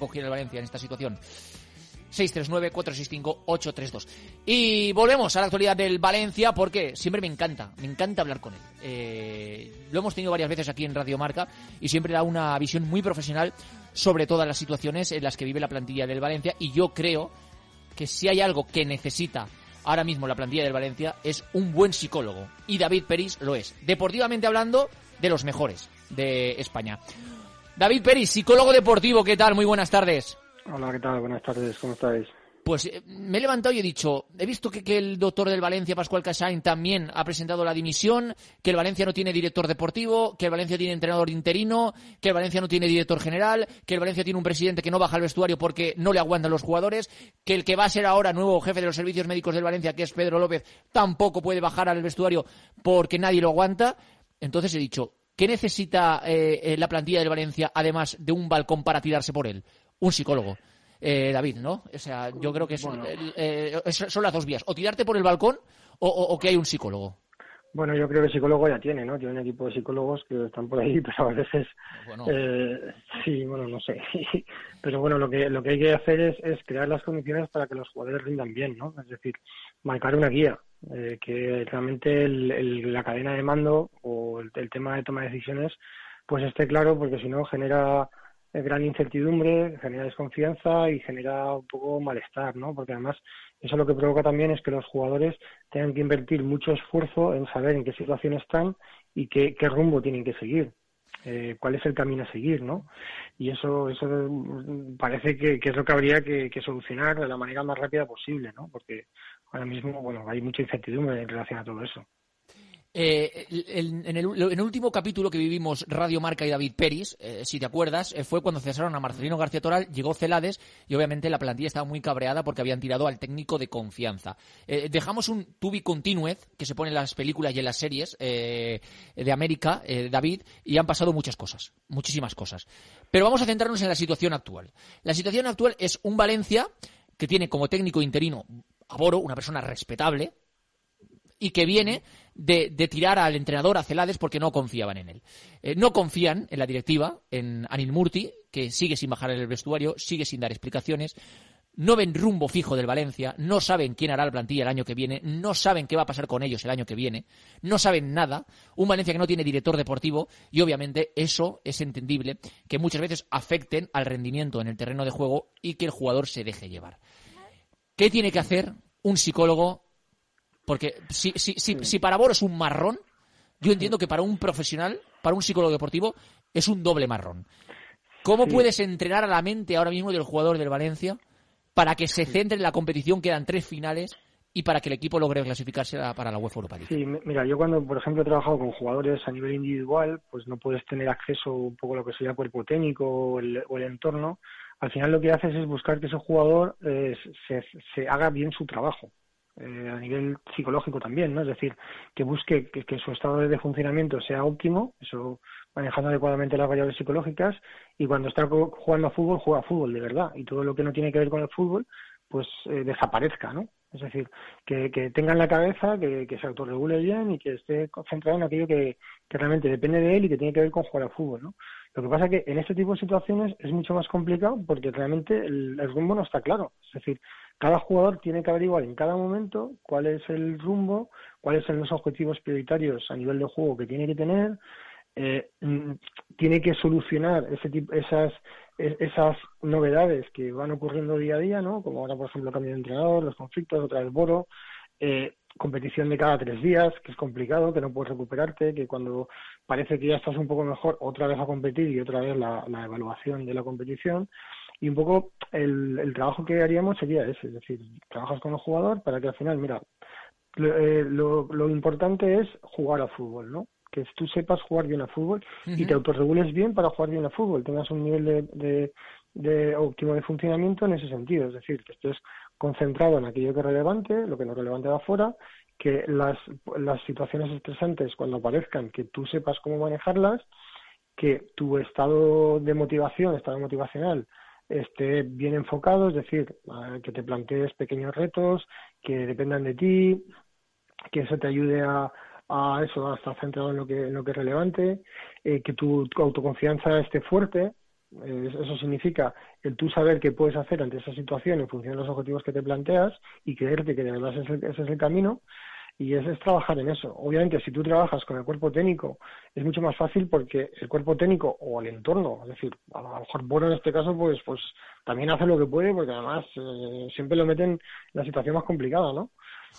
cogiera el Valencia en esta situación. 639-465-832. Y volvemos a la actualidad del Valencia porque siempre me encanta, me encanta hablar con él. Eh, lo hemos tenido varias veces aquí en Radio Marca y siempre da una visión muy profesional sobre todas las situaciones en las que vive la plantilla del Valencia y yo creo que si hay algo que necesita ahora mismo la plantilla del Valencia es un buen psicólogo y David Peris lo es. Deportivamente hablando, de los mejores de España. David Peris, psicólogo deportivo, ¿qué tal? Muy buenas tardes. Hola, ¿qué tal? Buenas tardes, ¿cómo estáis? Pues eh, me he levantado y he dicho, he visto que, el doctor del Valencia, Pascual Casain, también ha presentado la dimisión, que el Valencia no tiene director deportivo, que el Valencia tiene entrenador interino, que el Valencia no tiene director general, que el Valencia tiene un presidente que no baja al vestuario porque no le aguantan los jugadores, que el que va a ser ahora nuevo jefe de los servicios médicos del Valencia, que es Pedro López, tampoco puede bajar al vestuario porque nadie lo aguanta. Entonces he dicho, ¿qué necesita eh, eh, la plantilla del Valencia además de un balcón para tirarse por él? Un psicólogo eh, David, ¿no? O sea, yo creo que eh, son las dos vías, o tirarte por el balcón o, que hay un psicólogo. Bueno, yo creo que el psicólogo ya tiene, ¿no? Tiene un equipo de psicólogos que están por ahí, pero a veces, eh, sí, bueno, no sé. pero bueno, lo que lo que hay que hacer es, es crear las condiciones para que los jugadores rindan bien, ¿no? Es decir, marcar una guía, eh, que realmente el, la cadena de mando o el, tema de toma de decisiones, pues esté claro, porque si no genera gran incertidumbre, genera desconfianza y genera un poco malestar, ¿no? Porque además eso lo que provoca también es que los jugadores tengan que invertir mucho esfuerzo en saber en qué situación están y qué, rumbo tienen que seguir. Eh, cuál es el camino a seguir, ¿no? Y eso, eso parece que, es lo que habría que, que, solucionar de la manera más rápida posible, ¿no? Porque ahora mismo, bueno, hay mucha incertidumbre en relación a todo eso. Eh, en, el, último capítulo que vivimos Radio Marca y David Peris, eh, si te acuerdas, eh, fue cuando cesaron a Marcelino García Toral, llegó Celades y obviamente la plantilla estaba muy cabreada porque habían tirado al técnico de confianza. dejamos un tubi continuez que se pone en las películas y en las series de América, David, y han pasado muchas cosas, muchísimas cosas. Pero vamos a centrarnos en la situación actual. La situación actual es un Valencia que tiene como técnico interino a Boro, una persona respetable, y que viene de, tirar al entrenador a Celades porque no confiaban en él. Eh, no confían en la directiva, en Anil Murti, que sigue sin bajar el vestuario, sigue sin dar explicaciones. No ven rumbo fijo del Valencia, no saben quién hará la plantilla el año que viene, no saben qué va a pasar con ellos el año que viene, no saben nada. Un Valencia que no tiene director deportivo y obviamente eso es entendible que muchas veces afecten al rendimiento en el terreno de juego y que el jugador se deje llevar. ¿Qué tiene que hacer un psicólogo porque si, si, si, si para Boro es un marrón, yo entiendo que para un profesional, para un psicólogo deportivo, es un doble marrón. ¿Cómo puedes entrenar a la mente ahora mismo del jugador del Valencia para que se centre en la competición? Quedan tres finales y para que el equipo logre clasificarse para la UEFA Europa League. Sí, mira, yo cuando, por ejemplo, he trabajado con jugadores a nivel individual, pues no puedes tener acceso un poco a lo que sería cuerpo técnico o el, entorno. Al final lo que haces es buscar que ese jugador eh, se haga bien su trabajo. Eh, a nivel psicológico también, ¿no? Es decir, que busque que, su estado de funcionamiento sea óptimo, eso manejando adecuadamente las variables psicológicas, y cuando está jugando a fútbol, juega a fútbol de verdad, y todo lo que no tiene que ver con el fútbol, pues eh, desaparezca, ¿no? Es decir, que, que tenga en la cabeza, que, que se autorregule bien y que esté concentrado en aquello que, que realmente depende de él y que tiene que ver con jugar a fútbol, ¿no? Lo que pasa es que en este tipo de situaciones es mucho más complicado porque realmente el, rumbo no está claro. Es decir, cada jugador tiene que averiguar en cada momento cuál es el rumbo, cuáles son los objetivos prioritarios a nivel de juego que tiene que tener, eh, mm, tiene que solucionar ese tipo, esas, esas novedades que van ocurriendo día a día, ¿no? Como ahora, por ejemplo, el cambio de entrenador, los conflictos, otra vez Boro, eh, competición de cada tres días, que es complicado, que no puedes recuperarte, que cuando parece que ya estás un poco mejor, otra vez a competir y otra vez la evaluación de la competición. Y un poco el, el trabajo que haríamos sería ese, es decir, trabajas con el jugador para que al final, mira, lo, eh, lo, importante es jugar a fútbol, ¿no? Que tú sepas jugar bien a fútbol y te autorregules bien para jugar bien a fútbol, tengas un nivel de, de, de óptimo de funcionamiento en ese sentido, es decir, que estés concentrado en aquello que es relevante, lo que no es relevante de afuera, que las, las situaciones estresantes cuando aparezcan, que tú sepas cómo manejarlas, que tu estado de motivación, estado motivacional, esté bien enfocado, es decir, que te plantees pequeños retos que dependan de ti, que eso te ayude a, a eso, a estar centrado en lo que, en lo que es relevante, eh, que tu, autoconfianza esté fuerte, eso significa el tú saber qué puedes hacer ante esa situación en función de los objetivos que te planteas y creerte que de verdad ese es el camino y es, es, trabajar en eso. Obviamente, si tú trabajas con el cuerpo técnico, es mucho más fácil porque el cuerpo técnico o el entorno, es decir, a lo mejor Boro en este caso, pues, pues también hace lo que puede, porque además eh, siempre lo meten en la situación más complicada, ¿no?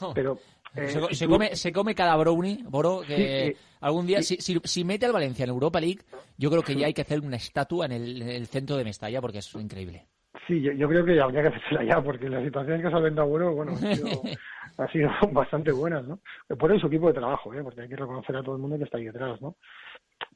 Oh. Pero eh, se, se, come, se come cada brownie, Boro, que algún día, si, si, si, mete al Valencia en Europa League, yo creo que ya hay que hacer una estatua en el, en el centro de Mestalla porque es increíble. Sí, yo, yo, creo que habría que hacerla ya, porque la situación que se ha bueno, bueno, ha sido, ha sido bastante buenas, ¿no? Por su equipo de trabajo, ¿eh? porque hay que reconocer a todo el mundo que está ahí detrás, ¿no?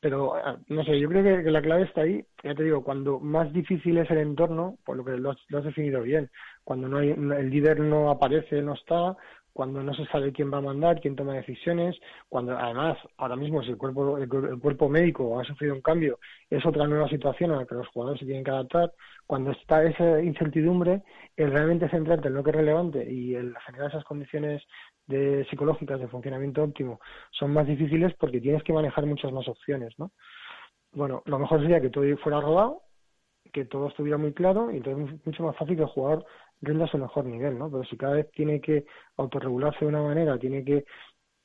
Pero, no sé, yo creo que, que la clave está ahí, ya te digo, cuando más difícil es el entorno, por lo que lo has, lo has definido bien, cuando no hay, el líder no aparece, no está, cuando no se sabe quién va a mandar, quién toma decisiones, cuando además ahora mismo si el cuerpo el, el, cuerpo médico ha sufrido un cambio, es otra nueva situación a la que los jugadores se tienen que adaptar, cuando está esa incertidumbre, el realmente centrarte en lo que es relevante y el generar esas condiciones de psicológicas de funcionamiento óptimo son más difíciles porque tienes que manejar muchas más opciones, ¿no? Bueno, lo mejor sería que todo fuera rodado, que todo estuviera muy claro y entonces es mucho más fácil que el jugador rinda su mejor nivel, ¿no? Pero si cada vez tiene que autorregularse de una manera, tiene que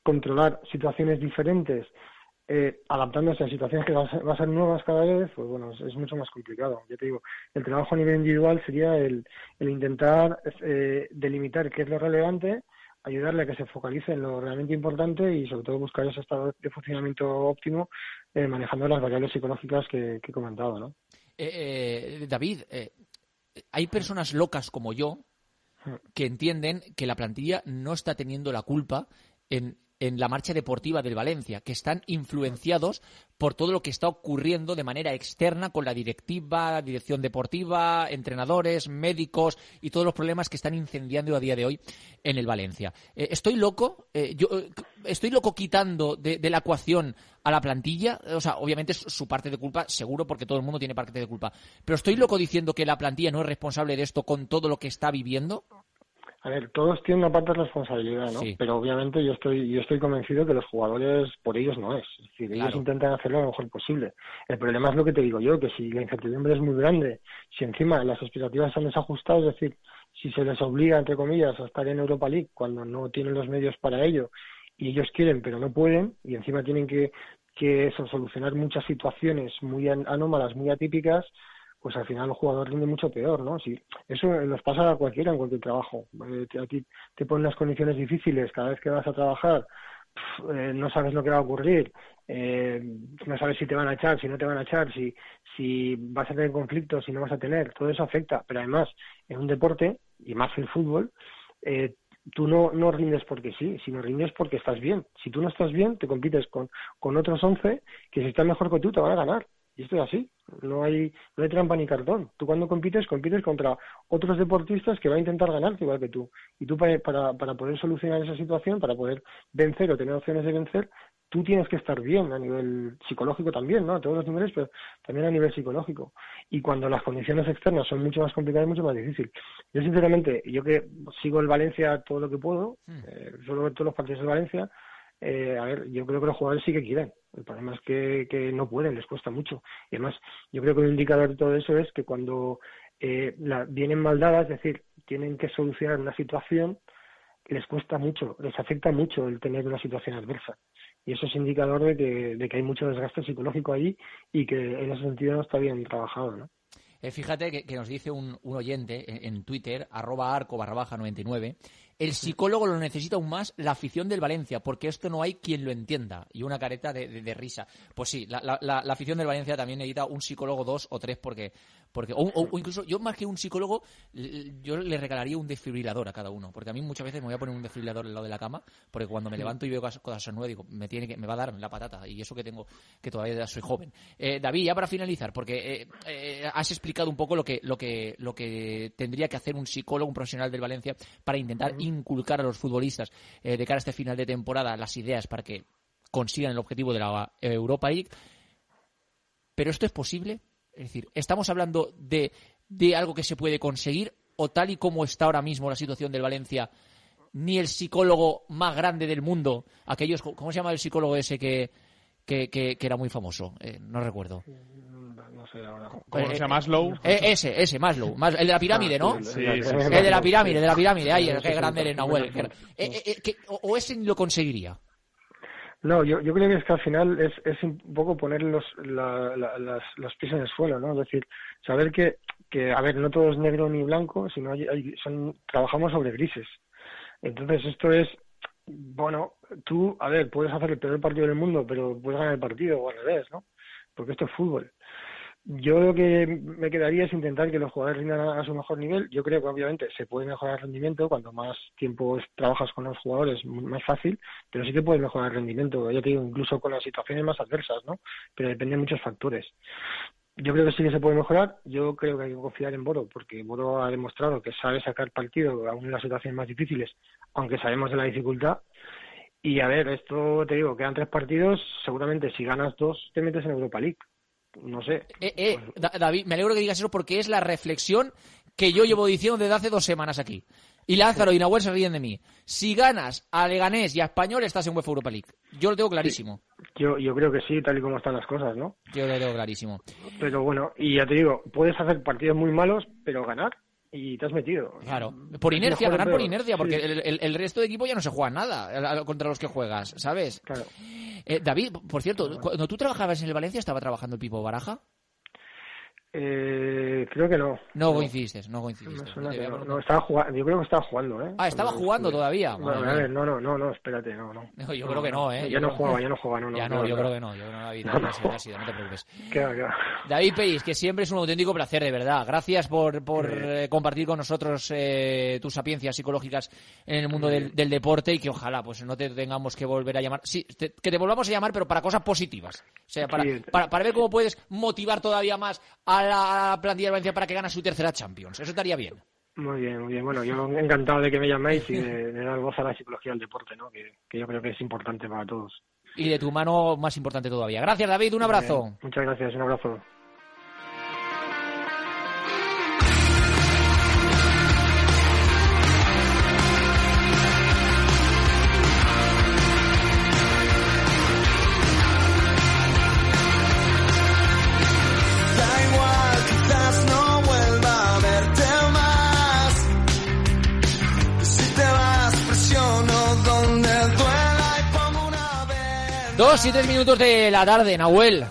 controlar situaciones diferentes, eh, adaptándose a situaciones que va a, ser, nuevas cada vez, pues bueno, es, mucho más complicado. Yo te digo, el trabajo a nivel individual sería el, el intentar eh, delimitar qué es lo relevante, ayudarle a que se focalice en lo realmente importante y sobre todo buscar ese estado de funcionamiento óptimo eh, manejando las variables psicológicas que, he comentado, ¿no? Eh, David, hay personas locas como yo que entienden que la plantilla no está teniendo la culpa en, en, la marcha deportiva del Valencia, que están influenciados por todo lo que está ocurriendo de manera externa con la directiva, dirección deportiva, entrenadores, médicos y todos los problemas que están incendiando a día de hoy en el Valencia. Eh, estoy loco, eh, yo eh, estoy loco quitando de, de, la ecuación a la plantilla, o sea, obviamente es su parte de culpa, seguro, porque todo el mundo tiene parte de culpa. Pero estoy loco diciendo que la plantilla no es responsable de esto con todo lo que está viviendo. A ver, todos tienen una parte de responsabilidad, ¿no? Sí. Pero obviamente yo estoy, yo estoy convencido que los jugadores por ellos no es. Es decir, claro. ellos intentan hacerlo lo mejor posible. El problema es lo que te digo yo, que si la incertidumbre es muy grande, si encima las expectativas están desajustadas, es decir, si se les obliga, entre comillas, a estar en Europa League cuando no tienen los medios para ello y ellos quieren pero no pueden y encima tienen que, que eso, solucionar muchas situaciones muy anómalas, muy atípicas, pues al final el jugador rinde mucho peor, ¿no? Si eso nos pasa a cualquiera en cualquier trabajo. Eh, a ti te ponen las condiciones difíciles cada vez que vas a trabajar, eh, no sabes lo que va a ocurrir, eh, no sabes si te van a echar, si no te van a echar, si, si vas a tener conflictos, si no vas a tener, todo eso afecta. Pero además, en un deporte, y más el fútbol, eh, tú no, no rindes porque sí, sino rindes porque estás bien. Si tú no estás bien, te compites con, con otros 11 que si están mejor que tú te van a ganar. Y esto es así, no hay, no hay trampa ni cartón. Tú cuando compites, compites contra otros deportistas que van a intentar ganarte igual que tú. Y tú para, para, para poder solucionar esa situación, para poder vencer o tener opciones de vencer, tú tienes que estar bien a nivel psicológico también, ¿no? A todos los niveles, pero también a nivel psicológico. Y cuando las condiciones externas son mucho más complicadas, mucho más difícil. Yo, sinceramente, yo que sigo el Valencia todo lo que puedo, eh, suelo ver todos los partidos de Valencia, eh, a ver, yo creo que los jugadores sí que quieren. El problema es que, que no pueden, les cuesta mucho. Y además, yo creo que un indicador de todo eso es que cuando eh, la, vienen mal dadas, es decir, tienen que solucionar una situación, les cuesta mucho, les afecta mucho el tener una situación adversa. Y eso es indicador de que, de que hay mucho desgaste psicológico ahí y que en ese sentido no está bien trabajado, ¿no? Eh, fíjate que, que, nos dice un, un oyente en, en, Twitter, arroba arco barra baja 99, el psicólogo lo necesita aún más la afición del Valencia, porque esto no hay quien lo entienda. Y una careta de, de, de risa. Pues sí, la, la, la, afición del Valencia también necesita un psicólogo dos o tres, porque, porque o, o, o, incluso yo más que un psicólogo, yo le regalaría un desfibrilador a cada uno, porque a mí muchas veces me voy a poner un desfibrilador al lado de la cama, porque cuando me levanto y veo cosas nuevas, digo, me tiene que, me va a dar la patata, y eso que tengo, que todavía soy joven. Eh, David, ya para finalizar, porque eh, eh, has explicado un poco lo que, lo que, lo que tendría que hacer un psicólogo, un profesional del Valencia, para intentar inculcar a los futbolistas eh, de cara a este final de temporada las ideas para que consigan el objetivo de la Europa League. Pero esto es posible. Es decir, estamos hablando de, de algo que se puede conseguir o tal y como está ahora mismo la situación del Valencia, ni el psicólogo más grande del mundo, aquellos, ¿cómo se llama el psicólogo ese que, que, que, era muy famoso? Eh, no recuerdo. Sé ahora. ¿Cómo Eh, se llama Maslow? Eh, ese, ese, Maslow. Mas- el de la pirámide, ¿no? Ah, Sí, el- sí, el- sí. El de la pirámide, de la pirámide. Ay, qué grande eres, Nahuel. eh, eh, eh, o, ese lo conseguiría. No, yo, yo creo que es que al final es, es un poco poner los, la- la- las, los pies en el suelo, ¿no? Es decir, saber que, que a ver, no todo es negro ni blanco, sino hay, hay- son, trabajamos sobre grises. Entonces esto es, bueno, tú, a ver, puedes hacer el peor partido del mundo, pero puedes ganar el partido o al revés, ¿no? Porque esto es fútbol. Yo lo que me quedaría es intentar que los jugadores rindan a, su mejor nivel. Yo creo que obviamente se puede mejorar el rendimiento cuanto más tiempo trabajas con los jugadores, más fácil, pero sí que puedes mejorar el rendimiento, ya te digo, incluso con las situaciones más adversas, ¿no? Pero depende de muchos factores. Yo creo que sí que se puede mejorar. Yo creo que hay que confiar en Boro, porque Boro ha demostrado que sabe sacar partido aún en las situaciones más difíciles, aunque sabemos de la dificultad. Y a ver, esto te digo, quedan tres partidos. Seguramente si ganas dos, te metes en Europa League. No sé. Eh, eh, Pues- Da- David, me alegro que digas eso porque es la reflexión que yo llevo diciendo desde hace dos semanas aquí. Y Lázaro y Nahuel se ríen de mí. Si ganas a Leganés y a Español, estás en UEFA Europa League. Yo lo tengo clarísimo. Yo, yo creo que sí, tal y como están las cosas, ¿no? Yo lo tengo clarísimo. Pero bueno, y ya te digo, puedes hacer partidos muy malos, pero ganar y te has metido. Claro. Por inercia, ganar por inercia, porque sí, el, el- el resto de equipo ya no se juega nada contra los que juegas, ¿sabes? Claro. Eh, David, por cierto, cuando tú trabajabas en el Valencia, ¿estaba trabajando el Pipo Baraja? Eh, creo que no. No coincidiste, no coincidiste. no, estaba jugando, yo creo que estaba jugando, ¿eh? Ah, estaba jugando todavía. No, Madre a ver, no, no, no, no, espérate, no, no. Yo creo que no, ¿eh? Ya Yo no jugaba, ya no jugaba, no, no. Ya no, yo creo que no. Yo creo que no, David. No, sido, no te preocupes. Queda, queda. David Peris, que siempre es un auténtico placer, de verdad. Gracias por, por eh, compartir con nosotros eh, tus sapiencias psicológicas en el mundo del, del deporte y que ojalá pues no te tengamos que volver a llamar. Sí, te- que te volvamos a llamar, pero para cosas positivas. O sea, para, Sí. para, para ver cómo puedes motivar todavía más a la plantilla de Valencia para que gane su tercera Champions. Eso estaría bien. Muy bien, muy bien. Bueno, yo encantado de que me llaméis y de, de dar voz a la psicología del deporte, ¿no? Que, que yo creo que es importante para todos. Y de tu mano, más importante todavía. Gracias, David. Un abrazo. Muchas gracias, un abrazo. 7 minutos de la tarde, Nahuel.